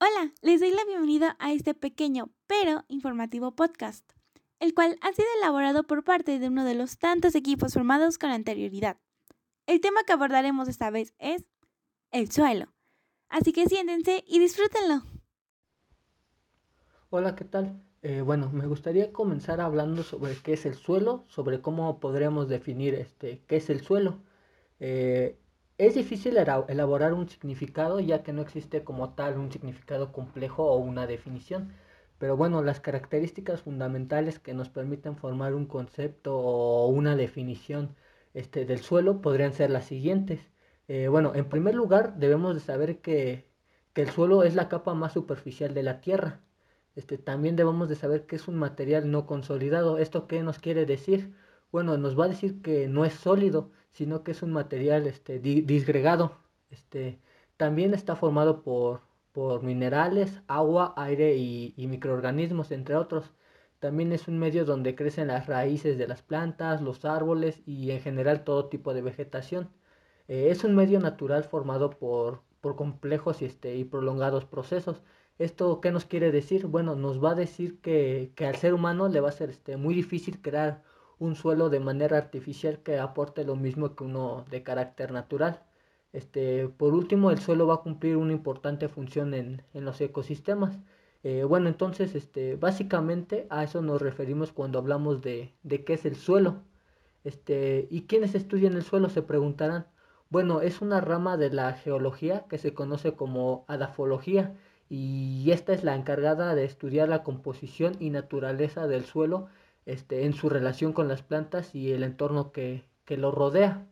Hola, les doy la bienvenida a este pequeño pero informativo podcast, el cual ha sido elaborado por parte de uno de los tantos equipos formados con anterioridad. El tema que abordaremos esta vez es el suelo. Así que siéntense y disfrútenlo. Hola, ¿qué tal? Eh, bueno, me gustaría comenzar hablando sobre qué es el suelo, sobre cómo podríamos definir este, qué es el suelo. Eh, es difícil elaborar un significado ya que no existe como tal un significado complejo o una definición. Pero bueno, las características fundamentales que nos permiten formar un concepto o una definición este, del suelo podrían ser las siguientes. Eh, bueno, en primer lugar debemos de saber que, el suelo es la capa más superficial de la Tierra. Este, también debemos de saber que es un material no consolidado. ¿Esto qué nos quiere decir? Bueno, nos va a decir que no es sólido, sino que es un material este, disgregado. Este, también está formado por, por minerales, agua, aire y, microorganismos, entre otros. También es un medio donde crecen las raíces de las plantas, los árboles y en general todo tipo de vegetación. Eh, es un medio natural formado por, por complejos y, este, y prolongados procesos. ¿Esto qué nos quiere decir? Bueno, nos va a decir que, que al ser humano le va a ser este, muy difícil crear un suelo de manera artificial que aporte lo mismo que uno de carácter natural. Este, por último, el suelo va a cumplir una importante función en, los ecosistemas. Eh, bueno, entonces, este, básicamente a eso nos referimos cuando hablamos de, de qué es el suelo. Este, ¿Y quiénes estudian el suelo? Se preguntarán. Bueno, es una rama de la geología que se conoce como adafología y esta es la encargada de estudiar la composición y naturaleza del suelo este, en su relación con las plantas y el entorno que, lo rodea.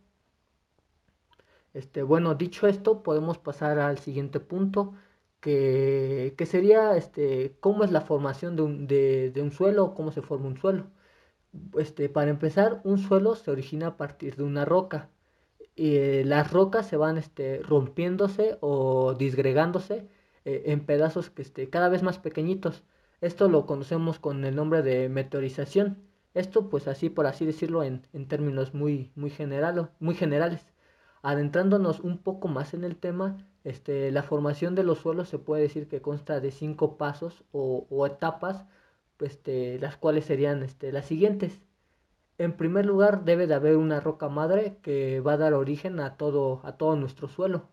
Este, bueno, dicho esto, podemos pasar al siguiente punto, que, sería este, cómo es la formación de un, de, un suelo, cómo se forma un suelo. Este, para empezar, un suelo se origina a partir de una roca. Eh, las rocas se van este, rompiéndose o disgregándose eh, en pedazos que, este, cada vez más pequeñitos esto lo conocemos con el nombre de meteorización. Esto, pues así por así decirlo, en, términos muy, muy, muy generales. Adentrándonos un poco más en el tema, este, la formación de los suelos se puede decir que consta de cinco pasos o, etapas, este, las cuales serían este, las siguientes. En primer lugar, debe de haber una roca madre que va a dar origen a todo, a todo nuestro suelo.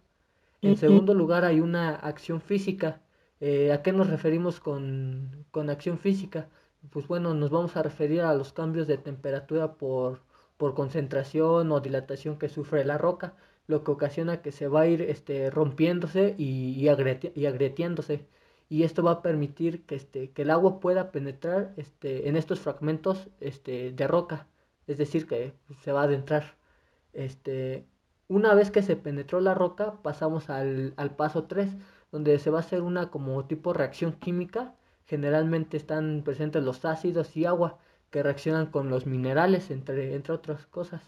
En segundo lugar, hay una acción física eh, ¿A qué nos referimos con, acción física? Pues bueno, nos vamos a referir a los cambios de temperatura por, concentración o dilatación que sufre la roca, lo que ocasiona que se va a ir este, rompiéndose y, y, agretiéndose. Y esto va a permitir que, este, que el agua pueda penetrar este, en estos fragmentos este, de roca, es decir, que se va a adentrar. Este, una vez que se penetró la roca, pasamos al, al paso 3, donde se va a hacer una como tipo reacción química. Generalmente están presentes los ácidos y agua que reaccionan con los minerales, entre, entre otras cosas.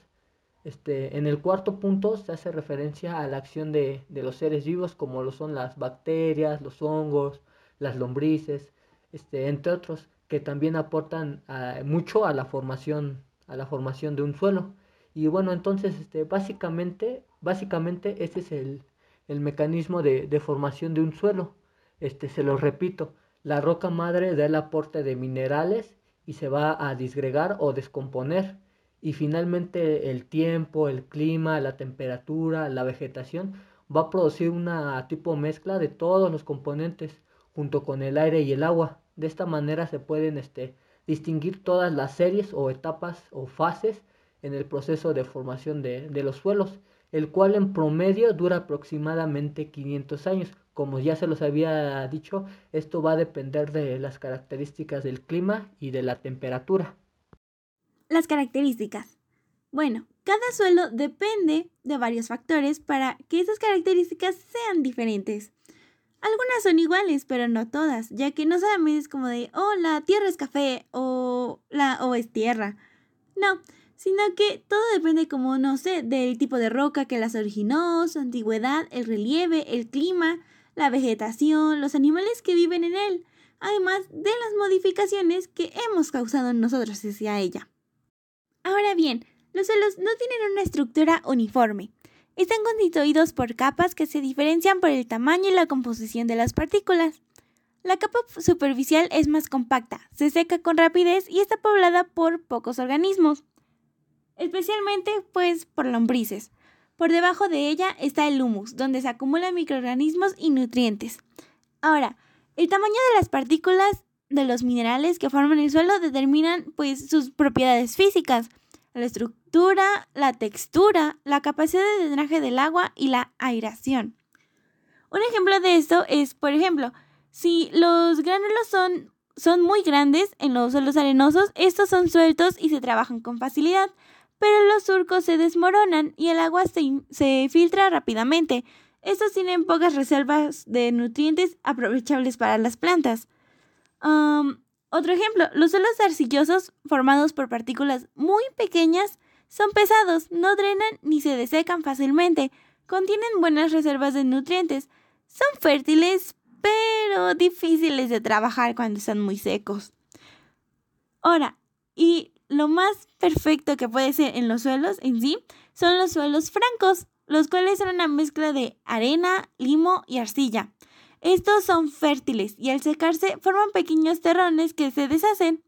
Este, en el cuarto punto se hace referencia a la acción de, los seres vivos como lo son las bacterias, los hongos, las lombrices, este, entre otros, que también aportan mucho a la formación, a la formación de un suelo. Y bueno, entonces este, básicamente, básicamente ese es el, el mecanismo de, formación de un suelo. Este, se lo repito, la roca madre da el aporte de minerales y se va a disgregar o descomponer. Y finalmente el tiempo, el clima, la temperatura, la vegetación va a producir una tipo mezcla de todos los componentes junto con el aire y el agua. De esta manera se pueden este, distinguir todas las series o etapas o fases en el proceso de formación de, de los suelos el cual en promedio dura aproximadamente 500 años. Como ya se los había dicho, esto va a depender de las características del clima y de la temperatura. Las características. Bueno, cada suelo depende de varios factores para que esas características sean diferentes. Algunas son iguales, pero no todas, ya que no solamente es como de, oh, la tierra es café o la o es tierra. No, sino que todo depende, como no sé, del tipo de roca que las originó, su antigüedad, el relieve, el clima, la vegetación, los animales que viven en él, además de las modificaciones que hemos causado nosotros hacia ella. Ahora bien, los suelos no tienen una estructura uniforme. Están constituidos por capas que se diferencian por el tamaño y la composición de las partículas. La capa superficial es más compacta, se seca con rapidez y está poblada por pocos organismos, especialmente pues por lombrices. Por debajo de ella está el humus, donde se acumulan microorganismos y nutrientes. Ahora, el tamaño de las partículas de los minerales que forman el suelo determinan pues sus propiedades físicas la estructura, la textura, la capacidad de drenaje del agua y la aireación. Un ejemplo de esto es, por ejemplo, si los gránulos son, son muy grandes en los suelos arenosos, estos son sueltos y se trabajan con facilidad, pero los surcos se desmoronan y el agua se, filtra rápidamente. Estos tienen pocas reservas de nutrientes aprovechables para las plantas. Otro ejemplo, los suelos arcillosos formados por partículas muy pequeñas son pesados, no drenan ni se desecan fácilmente, contienen buenas reservas de nutrientes, son fértiles pero difíciles de trabajar cuando están muy secos. Ahora, y lo más perfecto que puede ser en los suelos en sí son los suelos francos, los cuales son una mezcla de arena, limo y arcilla. Estos son fértiles y al secarse forman pequeños terrones que se deshacen.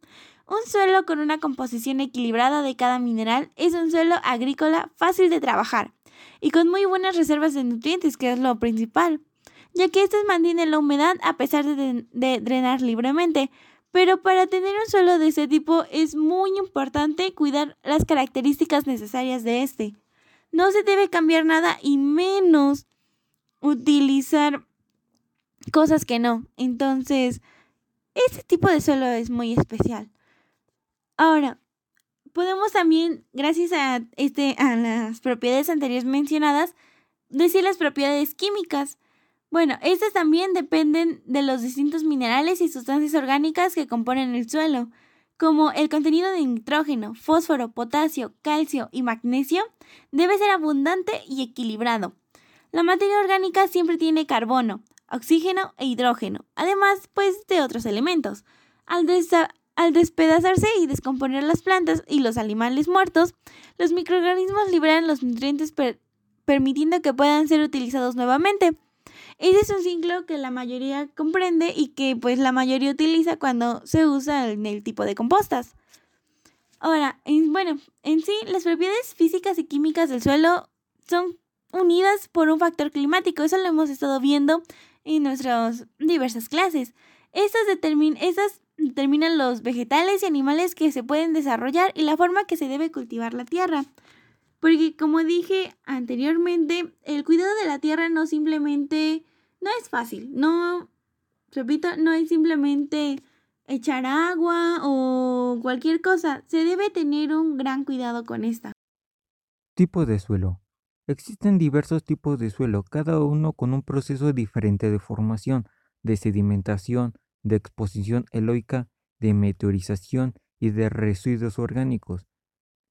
Un suelo con una composición equilibrada de cada mineral es un suelo agrícola fácil de trabajar y con muy buenas reservas de nutrientes, que es lo principal, ya que estos mantienen la humedad a pesar de, de drenar libremente. Pero para tener un suelo de este tipo es muy importante cuidar las características necesarias de este. No se debe cambiar nada y menos utilizar cosas que no. Entonces, este tipo de suelo es muy especial. Ahora, podemos también, gracias a, este, a las propiedades anteriores mencionadas, decir las propiedades químicas. Bueno, estas también dependen de los distintos minerales y sustancias orgánicas que componen el suelo, como el contenido de nitrógeno, fósforo, potasio, calcio y magnesio, debe ser abundante y equilibrado. La materia orgánica siempre tiene carbono, oxígeno e hidrógeno, además pues de otros elementos. Al, al despedazarse y descomponer las plantas y los animales muertos, los microorganismos liberan los nutrientes permitiendo que puedan ser utilizados nuevamente. Ese es un ciclo que la mayoría comprende y que pues la mayoría utiliza cuando se usa en el tipo de compostas. Ahora, bueno, en sí, las propiedades físicas y químicas del suelo son unidas por un factor climático. Eso lo hemos estado viendo en nuestras diversas clases. Estas, determinan los vegetales y animales que se pueden desarrollar y la forma que se debe cultivar la tierra. Porque como dije anteriormente, el cuidado de la tierra no simplemente, no es fácil, no, repito, no es simplemente echar agua o cualquier cosa, se debe tener un gran cuidado con esta. Tipo de suelo. Existen diversos tipos de suelo, cada uno con un proceso diferente de formación, de sedimentación, de exposición eloica, de meteorización y de residuos orgánicos.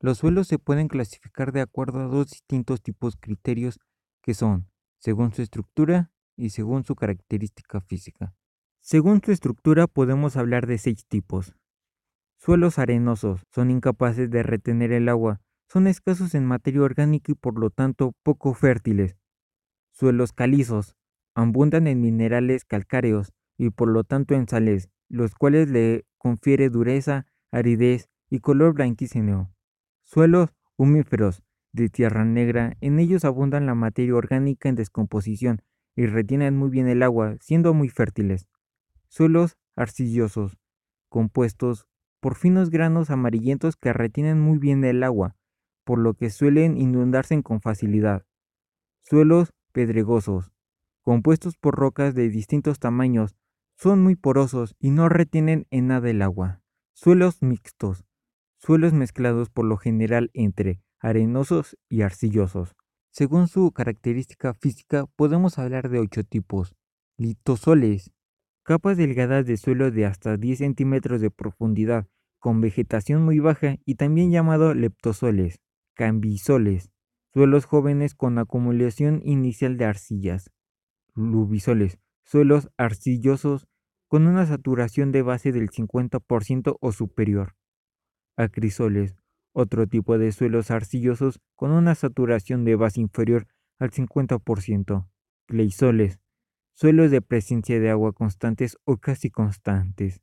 Los suelos se pueden clasificar de acuerdo a dos distintos tipos criterios que son, según su estructura y según su característica física. Según su estructura podemos hablar de seis tipos. Suelos arenosos son incapaces de retener el agua, son escasos en materia orgánica y por lo tanto poco fértiles. Suelos calizos abundan en minerales calcáreos y por lo tanto en sales, los cuales le confiere dureza, aridez y color blanquíceo. Suelos humíferos de tierra negra, en ellos abundan la materia orgánica en descomposición y retienen muy bien el agua, siendo muy fértiles. Suelos arcillosos, compuestos por finos granos amarillentos que retienen muy bien el agua, por lo que suelen inundarse con facilidad. Suelos pedregosos, compuestos por rocas de distintos tamaños, son muy porosos y no retienen en nada el agua. Suelos mixtos, suelos mezclados por lo general entre arenosos y arcillosos. Según su característica física, podemos hablar de ocho tipos. Litosoles, capas delgadas de suelo de hasta 10 centímetros de profundidad, con vegetación muy baja y también llamado leptosoles cambisoles, suelos jóvenes con acumulación inicial de arcillas, lubisoles, suelos arcillosos con una saturación de base del 50% o superior, acrisoles, otro tipo de suelos arcillosos con una saturación de base inferior al 50%. Gleisoles, suelos de presencia de agua constantes o casi constantes.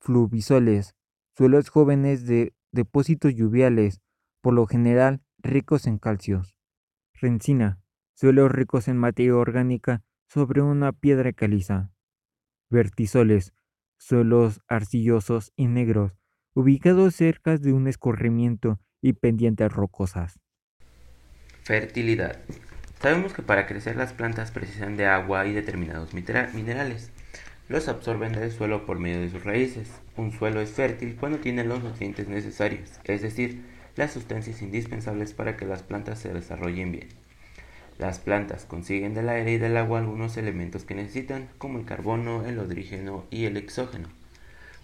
Fluvisoles, suelos jóvenes de depósitos lluviales, por lo general ricos en calcios. Rencina, suelos ricos en materia orgánica sobre una piedra caliza. Vertisoles, suelos arcillosos y negros, ubicados cerca de un escorrimiento y pendientes rocosas. Fertilidad. Sabemos que para crecer las plantas precisan de agua y determinados minerales. Los absorben del suelo por medio de sus raíces. Un suelo es fértil cuando tiene los nutrientes necesarios, es decir, las sustancias indispensables para que las plantas se desarrollen bien. Las plantas consiguen del aire y del agua algunos elementos que necesitan, como el carbono, el hidrógeno y el exógeno.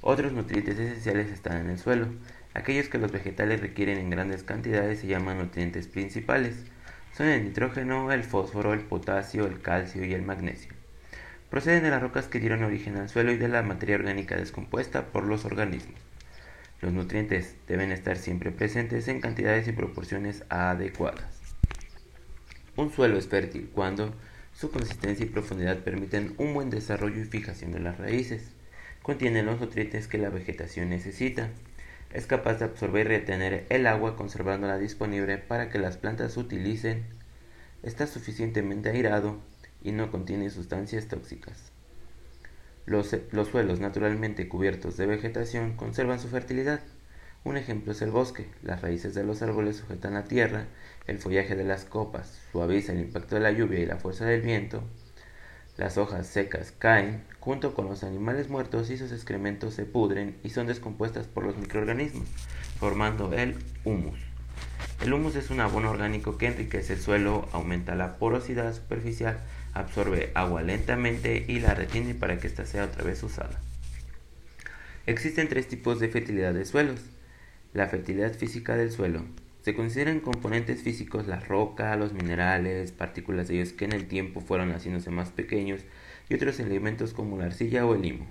Otros nutrientes esenciales están en el suelo. Aquellos que los vegetales requieren en grandes cantidades se llaman nutrientes principales. Son el nitrógeno, el fósforo, el potasio, el calcio y el magnesio. Proceden de las rocas que dieron origen al suelo y de la materia orgánica descompuesta por los organismos. Los nutrientes deben estar siempre presentes en cantidades y proporciones adecuadas. Un suelo es fértil cuando su consistencia y profundidad permiten un buen desarrollo y fijación de las raíces contiene los nutrientes que la vegetación necesita. Es capaz de absorber y retener el agua conservándola disponible para que las plantas utilicen. Está suficientemente airado y no contiene sustancias tóxicas. Los, los, suelos naturalmente cubiertos de vegetación conservan su fertilidad. Un ejemplo es el bosque. Las raíces de los árboles sujetan la tierra, el follaje de las copas suaviza el impacto de la lluvia y la fuerza del viento, las hojas secas caen junto con los animales muertos y sus excrementos se pudren y son descompuestas por los microorganismos, formando el humus. El humus es un abono orgánico que enriquece el suelo, aumenta la porosidad superficial, absorbe agua lentamente y la retiene para que ésta sea otra vez usada. Existen tres tipos de fertilidad de suelos. La fertilidad física del suelo, se consideran componentes físicos la roca, los minerales, partículas de ellos que en el tiempo fueron haciéndose más pequeños y otros elementos como la arcilla o el limo.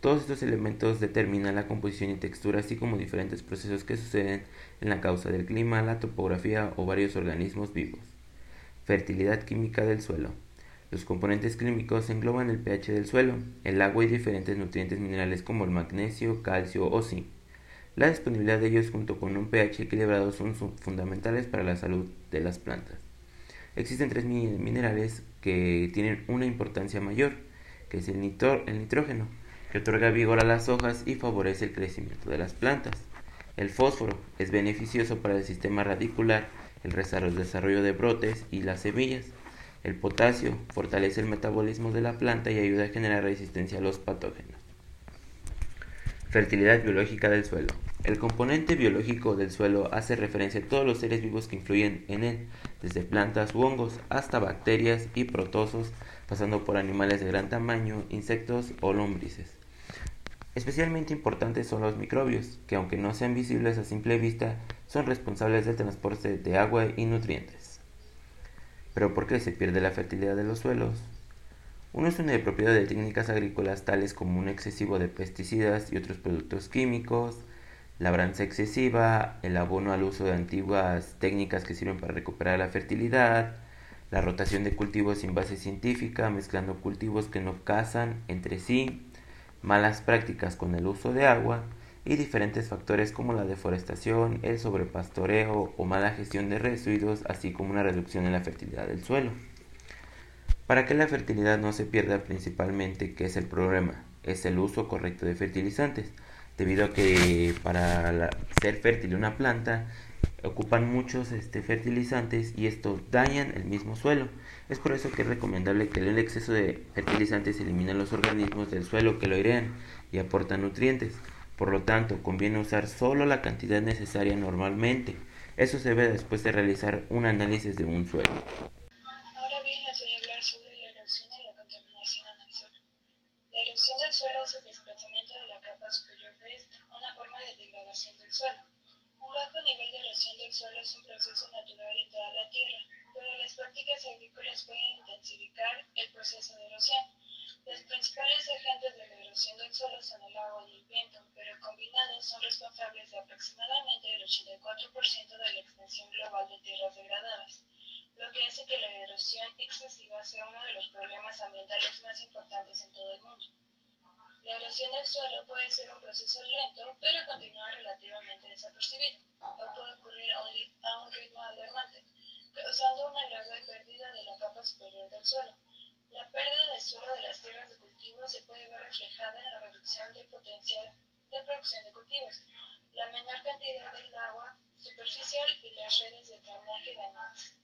Todos estos elementos determinan la composición y textura, así como diferentes procesos que suceden en la causa del clima, la topografía o varios organismos vivos. Fertilidad química del suelo. Los componentes químicos engloban el pH del suelo, el agua y diferentes nutrientes minerales como el magnesio, calcio o zinc. La disponibilidad de ellos junto con un pH equilibrado son fundamentales para la salud de las plantas. Existen tres minerales que tienen una importancia mayor, que es el, el nitrógeno, que otorga vigor a las hojas y favorece el crecimiento de las plantas. El fósforo es beneficioso para el sistema radicular, el desarrollo de brotes y las semillas. El potasio fortalece el metabolismo de la planta y ayuda a generar resistencia a los patógenos. Fertilidad biológica del suelo. El componente biológico del suelo hace referencia a todos los seres vivos que influyen en él, desde plantas u hongos hasta bacterias y protozoos, pasando por animales de gran tamaño, insectos o lombrices. Especialmente importantes son los microbios, que aunque no sean visibles a simple vista, son responsables del transporte de agua y nutrientes. Pero ¿por qué se pierde la fertilidad de los suelos? Una de propiedad de técnicas agrícolas tales como un excesivo de pesticidas y otros productos químicos, labranza excesiva, el abono al uso de antiguas técnicas que sirven para recuperar la fertilidad, la rotación de cultivos sin base científica, mezclando cultivos que no casan entre sí, malas prácticas con el uso de agua y diferentes factores como la deforestación, el sobrepastoreo o mala gestión de residuos, así como una reducción en la fertilidad del suelo. Para que la fertilidad no se pierda principalmente, ¿qué es el problema? Es el uso correcto de fertilizantes, debido a que para ser fértil una planta ocupan muchos este, fertilizantes y estos dañan el mismo suelo. Es por eso que es recomendable que el exceso de fertilizantes elimine los organismos del suelo que lo airean y aportan nutrientes. Por lo tanto, conviene usar solo la cantidad necesaria normalmente. Eso se ve después de realizar un análisis de un suelo. Suelo es el desplazamiento de la capa superior de esta, una forma de degradación del suelo. Un bajo nivel de erosión del suelo es un proceso natural en toda la Tierra, pero las prácticas agrícolas pueden intensificar el proceso de erosión. Los principales agentes de la erosión del suelo son el agua y el viento, pero combinados son responsables de aproximadamente el 84% de la extensión global de tierras degradadas. lo que hace que la erosión excesiva sea uno de los problemas ambientales más importantes en todo el mundo. La erosión del suelo puede ser un proceso lento, pero continúa relativamente desapercibido, o puede ocurrir a un, ritmo alarmante, causando una grave pérdida de la capa superior del suelo. La pérdida del suelo de las tierras de cultivo se puede ver reflejada en la reducción del potencial de producción de cultivos, la menor cantidad del agua superficial y las redes de drenaje dañadas.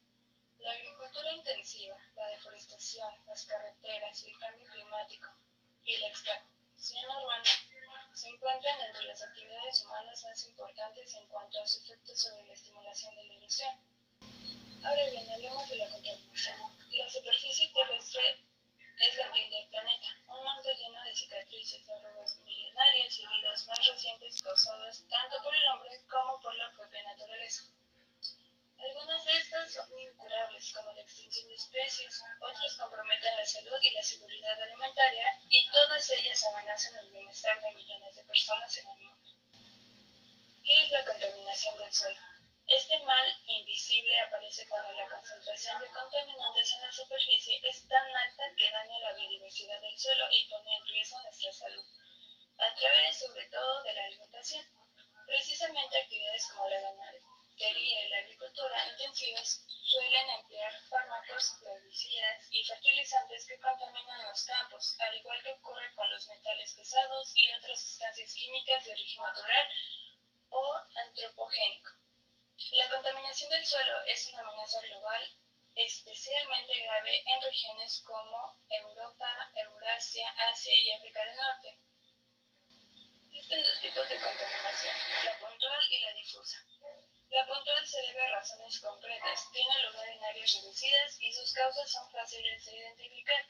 La agricultura intensiva, la deforestación, las carreteras, el cambio climático y la extracción urbana se encuentran entre las actividades humanas más importantes en cuanto a su efecto sobre la estimulación de la erosión. Ahora bien, hablemos de la contaminación. La superficie terrestre es la piel del planeta, un manto lleno de cicatrices, arrugas milenarias y heridas más recientes causadas tanto por el hombre como por la propia naturaleza. Algunas de estas son incurables, como la extinción de especies, otras comprometen la salud y la seguridad alimentaria, y todas ellas amenazan el bienestar de millones de personas en el mundo. ¿Qué es la contaminación del suelo? Este mal invisible aparece cuando la concentración de contaminantes en la superficie es tan alta que daña la biodiversidad del suelo y pone en riesgo nuestra salud, a través sobre todo de la alimentación. Precisamente actividades como la ganadería y la agricultura intensivas suelen emplear fármacos, herbicidas y fertilizantes que contaminan los campos, al igual que ocurre con los metales pesados y otras sustancias químicas de origen natural o antropogénico. La contaminación del suelo es una amenaza global especialmente grave en regiones como Europa, Eurasia, Asia y África del Norte. Existen dos tipos de contaminación, la puntual y la difusa. La puntual se debe a razones concretas, tiene lugar en áreas reducidas y sus causas son fáciles de identificar.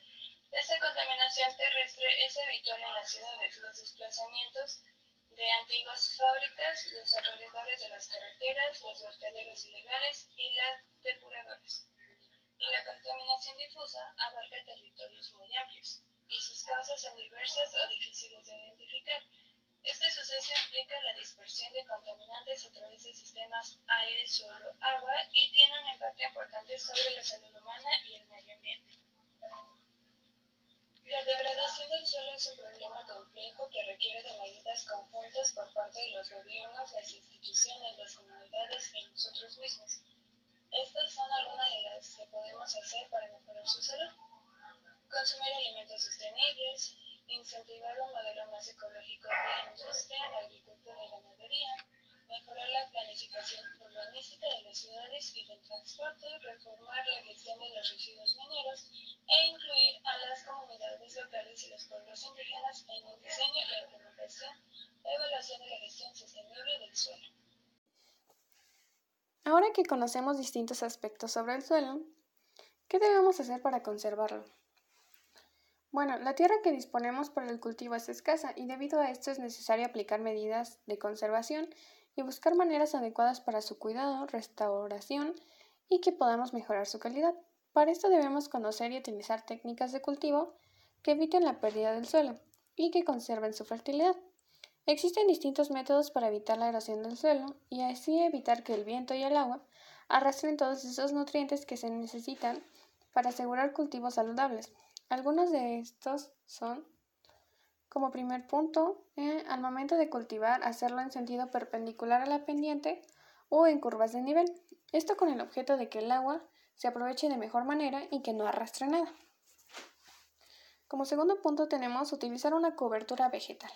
Esta contaminación terrestre es habitual en las ciudades, los desplazamientos de antiguas fábricas, los alrededores de las carreteras, los vertederos ilegales y las depuradoras. Y la contaminación difusa abarca territorios muy amplios, y sus causas son diversas o difíciles de identificar. Este suceso implica la dispersión de contaminantes a través de sistemas aire, suelo, agua y tiene un impacto importante sobre la salud humana y el medio ambiente. La degradación del suelo es un problema complejo que requiere de medidas conjuntas por parte de los gobiernos, las instituciones, las comunidades y nosotros mismos. Estas son algunas de las que podemos hacer para mejorar su salud. Consumir alimentos sostenibles, incentivar un modelo más ecológico de industria, agricultura y ganadería, mejorar la planificación urbanística de las ciudades y del transporte, reformar la gestión de los residuos mineros e incluir a las comunidades locales y los pueblos indígenas en el diseño, la implementación la evaluación de la gestión sostenible del suelo. Ahora que conocemos distintos aspectos sobre el suelo, ¿qué debemos hacer para conservarlo? Bueno, la tierra que disponemos para el cultivo es escasa y debido a esto es necesario aplicar medidas de conservación y buscar maneras adecuadas para su cuidado, restauración y que podamos mejorar su calidad. Para esto debemos conocer y utilizar técnicas de cultivo que eviten la pérdida del suelo y que conserven su fertilidad. Existen distintos métodos para evitar la erosión del suelo y así evitar que el viento y el agua arrastren todos esos nutrientes que se necesitan para asegurar cultivos saludables. Algunos de estos son, como primer punto, eh, al momento de cultivar, hacerlo en sentido perpendicular a la pendiente o en curvas de nivel. Esto con el objeto de que el agua se aproveche de mejor manera y que no arrastre nada. Como segundo punto tenemos utilizar una cobertura vegetal.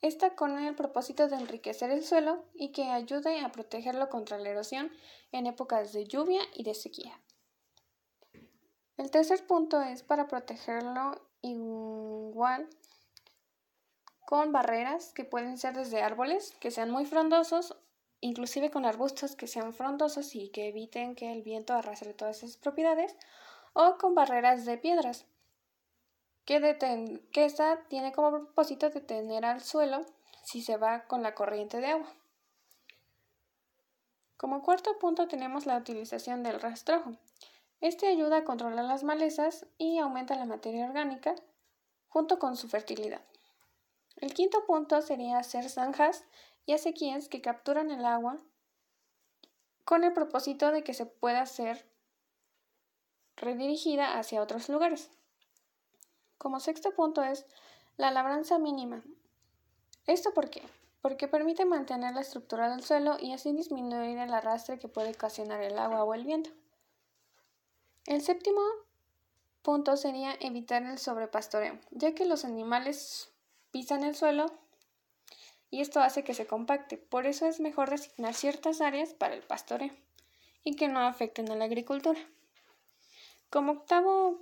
Esta con el propósito de enriquecer el suelo y que ayude a protegerlo contra la erosión en épocas de lluvia y de sequía. El tercer punto es para protegerlo igual con barreras que pueden ser desde árboles que sean muy frondosos, inclusive con arbustos que sean frondosos y que eviten que el viento arrastre todas esas propiedades, o con barreras de piedras, que, que esta tiene como propósito detener al suelo si se va con la corriente de agua. Como cuarto punto tenemos la utilización del rastrojo. Este ayuda a controlar las malezas y aumenta la materia orgánica junto con su fertilidad. El quinto punto sería hacer zanjas y acequias que capturan el agua con el propósito de que se pueda hacer redirigida hacia otros lugares. Como sexto punto es la labranza mínima. ¿Esto por qué? Porque permite mantener la estructura del suelo y así disminuir el arrastre que puede ocasionar el agua o el viento. El séptimo punto sería evitar el sobrepastoreo, ya que los animales pisan el suelo y esto hace que se compacte. Por eso es mejor designar ciertas áreas para el pastoreo y que no afecten a la agricultura. Como octavo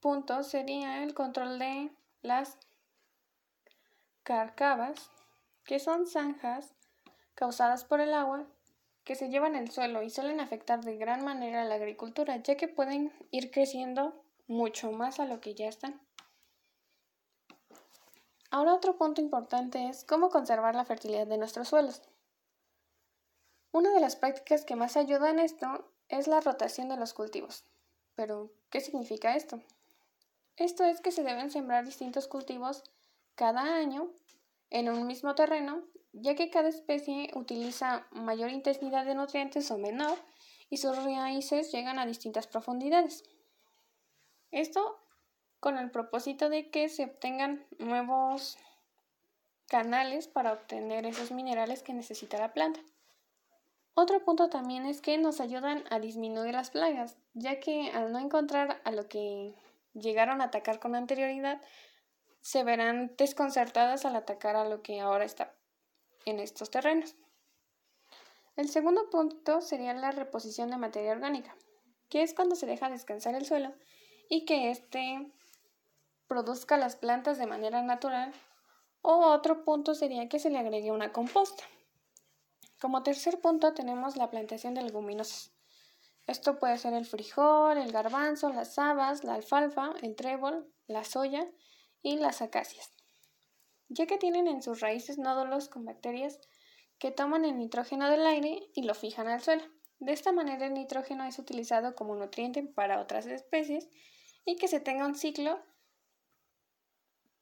punto sería el control de las carcabas, que son zanjas causadas por el agua que se llevan el suelo y suelen afectar de gran manera a la agricultura, ya que pueden ir creciendo mucho más a lo que ya están. Ahora otro punto importante es cómo conservar la fertilidad de nuestros suelos. Una de las prácticas que más ayuda en esto es la rotación de los cultivos. Pero, ¿qué significa esto? Esto es que se deben sembrar distintos cultivos cada año en un mismo terreno, ya que cada especie utiliza mayor intensidad de nutrientes o menor y sus raíces llegan a distintas profundidades. Esto con el propósito de que se obtengan nuevos canales para obtener esos minerales que necesita la planta. Otro punto también es que nos ayudan a disminuir las plagas, ya que al no encontrar a lo que llegaron a atacar con anterioridad, se verán desconcertadas al atacar a lo que ahora está en estos terrenos. El segundo punto sería la reposición de materia orgánica, que es cuando se deja descansar el suelo y que éste produzca las plantas de manera natural. O otro punto sería que se le agregue una composta. Como tercer punto tenemos la plantación de leguminosas. Esto puede ser el frijol, el garbanzo, las habas, la alfalfa, el trébol, la soya y las acacias, ya que tienen en sus raíces nódulos con bacterias que toman el nitrógeno del aire y lo fijan al suelo. De esta manera el nitrógeno es utilizado como nutriente para otras especies y que se tenga un ciclo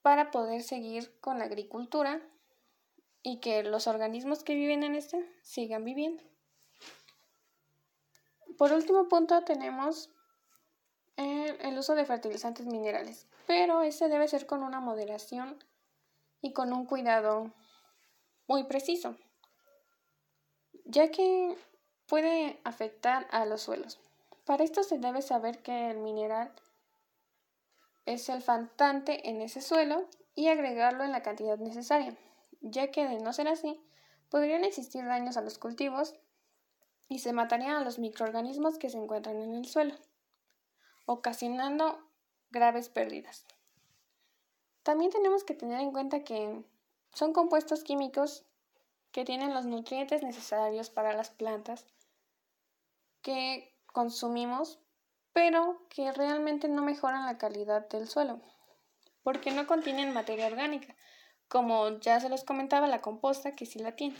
para poder seguir con la agricultura y que los organismos que viven en este sigan viviendo. Por último punto tenemos el, uso de fertilizantes minerales, pero ese debe ser con una moderación y con un cuidado muy preciso, ya que puede afectar a los suelos. Para esto se debe saber que el mineral es el faltante en ese suelo y agregarlo en la cantidad necesaria, ya que de no ser así, podrían existir daños a los cultivos y se matarían a los microorganismos que se encuentran en el suelo ocasionando graves pérdidas. También tenemos que tener en cuenta que son compuestos químicos que tienen los nutrientes necesarios para las plantas que consumimos, pero que realmente no mejoran la calidad del suelo, porque no contienen materia orgánica, como ya se los comentaba la composta que sí la tiene.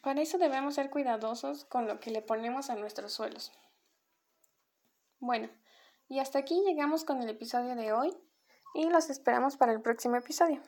Para eso debemos ser cuidadosos con lo que le ponemos a nuestros suelos. Bueno, y hasta aquí llegamos con el episodio de hoy y los esperamos para el próximo episodio.